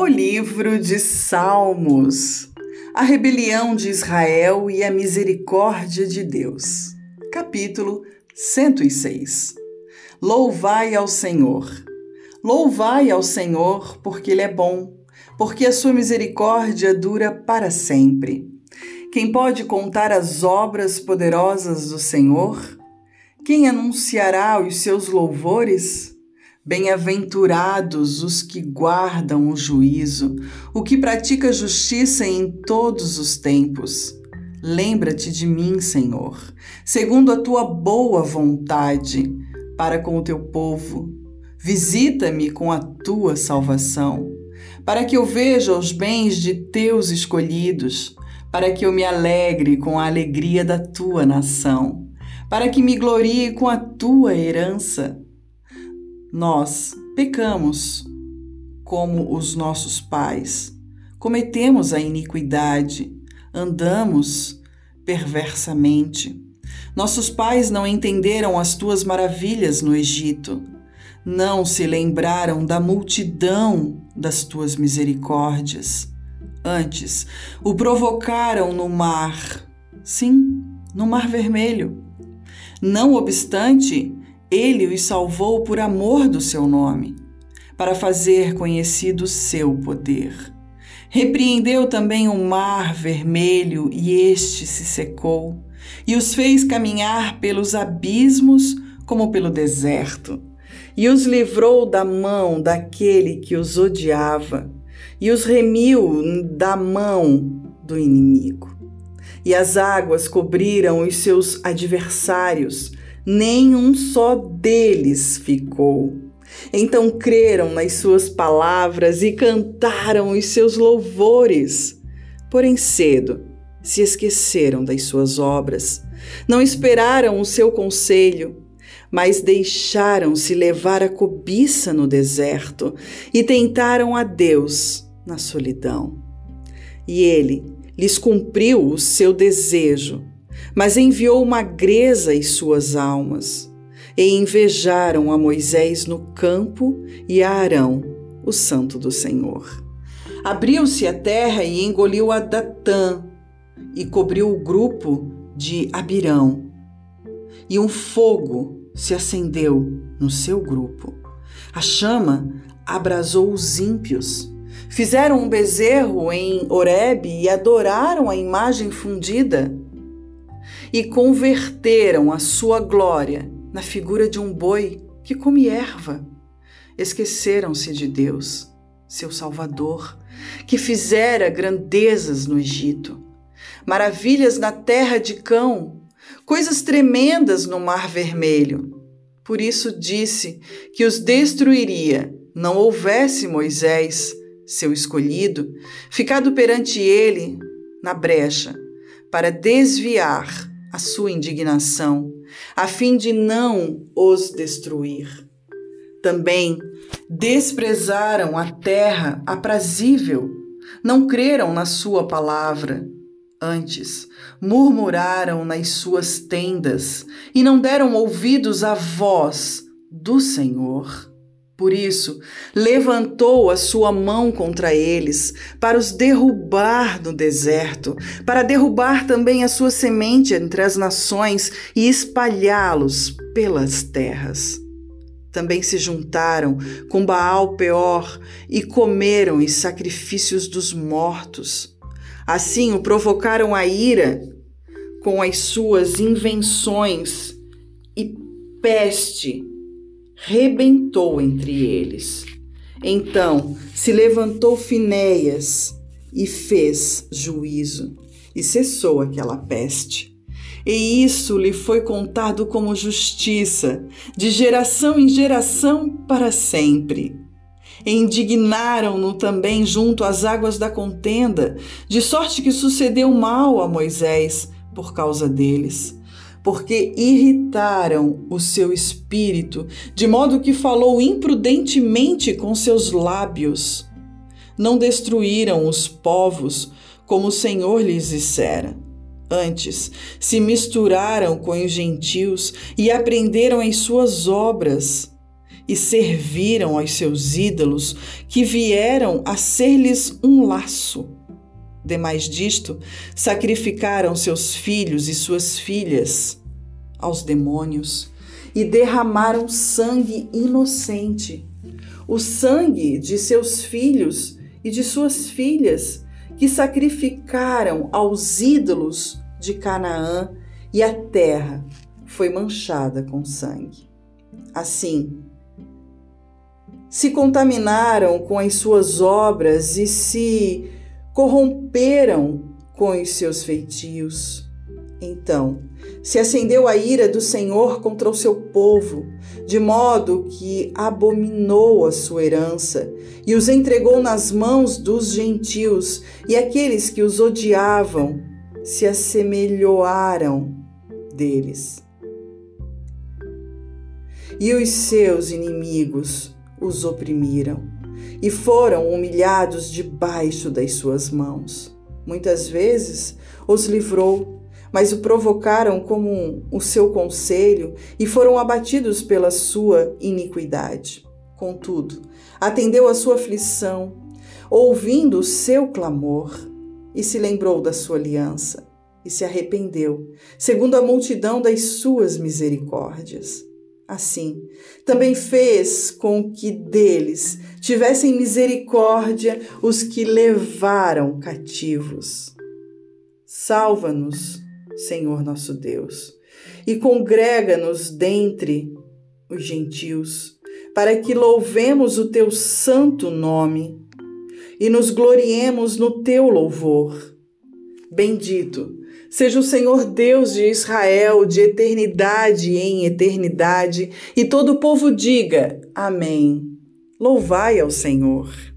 O livro de Salmos, a rebelião de Israel e a misericórdia de Deus. Capítulo 106. Louvai ao Senhor. Louvai ao Senhor, porque Ele é bom, porque a sua misericórdia dura para sempre. Quem pode contar as obras poderosas do Senhor? Quem anunciará os seus louvores? Bem-aventurados os que guardam o juízo, o que pratica justiça em todos os tempos. Lembra-te de mim, Senhor, segundo a tua boa vontade, para com o teu povo. Visita-me com a tua salvação, para que eu veja os bens de teus escolhidos, para que eu me alegre com a alegria da tua nação, para que me glorie com a tua herança nós pecamos como os nossos pais, cometemos a iniquidade, andamos perversamente. Nossos pais não entenderam as tuas maravilhas no Egito, não se lembraram da multidão das tuas misericórdias. Antes, o provocaram no mar, sim, no Mar Vermelho. Não obstante, ele os salvou por amor do seu nome, para fazer conhecido seu poder. Repreendeu também o mar vermelho e este se secou, e os fez caminhar pelos abismos como pelo deserto, e os livrou da mão daquele que os odiava, e os remiu da mão do inimigo. E as águas cobriram os seus adversários, nenhum só deles ficou. Então creram nas suas palavras e cantaram os seus louvores. Porém, cedo se esqueceram das suas obras, não esperaram o seu conselho, mas deixaram-se levar a cobiça no deserto e tentaram a Deus na solidão. E ele lhes cumpriu o seu desejo mas enviou magreza às suas almas, e invejaram a Moisés no campo e a Arão, o santo do Senhor. Abriu-se a terra e engoliu a Datã, e cobriu o grupo de Abirão. E um fogo se acendeu no seu grupo. A chama abrasou os ímpios. Fizeram um bezerro em Horebe e adoraram a imagem fundida e converteram a sua glória na figura de um boi que come erva. Esqueceram-se de Deus, seu Salvador, que fizera grandezas no Egito, maravilhas na terra de Cão, coisas tremendas no Mar Vermelho. Por isso disse que os destruiria, não houvesse Moisés, seu escolhido, ficado perante ele na brecha, para desviar a sua indignação, a fim de não os destruir. Também desprezaram a terra aprazível, não creram na sua palavra. Antes, murmuraram nas suas tendas e não deram ouvidos à voz do Senhor. Por isso, levantou a sua mão contra eles, para os derrubar no deserto, para derrubar também a sua semente entre as nações e espalhá-los pelas terras. Também se juntaram com Baal Peor e comeram os sacrifícios dos mortos. Assim o provocaram a ira com as suas invenções e peste rebentou entre eles. Então se levantou Finéias e fez juízo, e cessou aquela peste. E isso lhe foi contado como justiça, de geração em geração para sempre. indignaram-no também junto às águas da contenda, de sorte que sucedeu mal a Moisés por causa deles porque irritaram o seu espírito, de modo que falou imprudentemente com seus lábios. Não destruíram os povos como o Senhor lhes dissera. Antes, se misturaram com os gentios e aprenderam as suas obras. e serviram aos seus ídolos, que vieram a ser-lhes um laço. Demais disto, sacrificaram seus filhos e suas filhas aos demônios e derramaram sangue inocente, o sangue de seus filhos e de suas filhas, que sacrificaram aos ídolos de Canaã, e a terra foi manchada com sangue. Assim, se contaminaram com as suas obras e se corromperam com os seus feitios. Então se acendeu a ira do Senhor contra o seu povo, de modo que abominou a sua herança e os entregou nas mãos dos gentios, e aqueles que os odiavam se assemelharam deles. E os seus inimigos os oprimiram e foram humilhados debaixo das suas mãos. Muitas vezes os livrou, mas o provocaram como o seu conselho e foram abatidos pela sua iniquidade. Contudo, atendeu a sua aflição, ouvindo o seu clamor, e se lembrou da sua aliança, e se arrependeu, segundo a multidão das suas misericórdias. Assim, também fez com que deles tivessem misericórdia os que levaram cativos. Salva-nos, Senhor nosso Deus, e congrega-nos dentre os gentios, para que louvemos o teu santo nome e nos gloriemos no teu louvor. Bendito Seja o Senhor Deus de Israel de eternidade em eternidade, e todo o povo diga: Amém. Louvai ao Senhor.